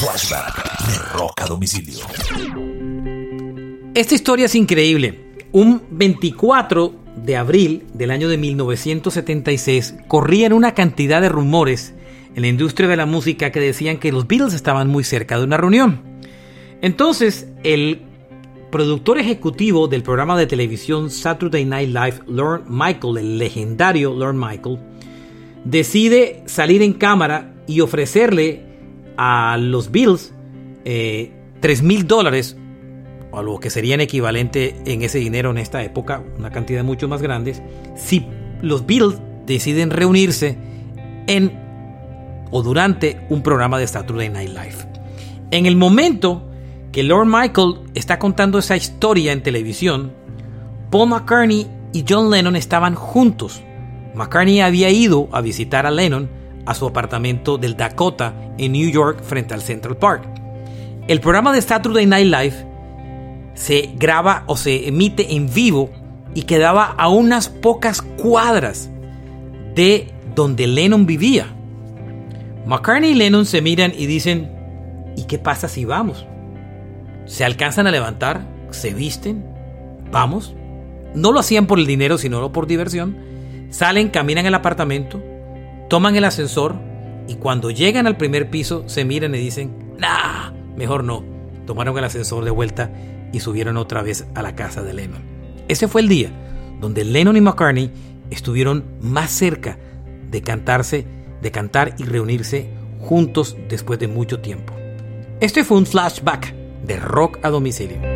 Flashback de Rock a Domicilio. Esta historia es increíble. Un 24 de abril del año de 1976 corrían una cantidad de rumores en la industria de la música que decían que los Beatles estaban muy cerca de una reunión. Entonces, el productor ejecutivo del programa de televisión Saturday Night Live, Lorne Michael, el legendario Lorne Michael, decide salir en cámara y ofrecerle a los Bills eh, 3 mil dólares, o lo que serían equivalente en ese dinero en esta época, una cantidad mucho más grande, si los Bills deciden reunirse en o durante un programa de Saturday Night Live. En el momento que Lord Michael está contando esa historia en televisión, Paul McCartney y John Lennon estaban juntos. McCartney había ido a visitar a Lennon a su apartamento del Dakota en New York frente al Central Park. El programa de Saturday Night Live se graba o se emite en vivo y quedaba a unas pocas cuadras de donde Lennon vivía. McCartney y Lennon se miran y dicen, ¿y qué pasa si vamos? Se alcanzan a levantar, se visten, vamos. No lo hacían por el dinero, sino por diversión. Salen, caminan el apartamento, toman el ascensor y cuando llegan al primer piso se miran y dicen, nah, mejor no. Tomaron el ascensor de vuelta y subieron otra vez a la casa de Lennon. Ese fue el día donde Lennon y McCartney estuvieron más cerca de cantarse, de cantar y reunirse juntos después de mucho tiempo. Este fue un flashback de rock a domicilio.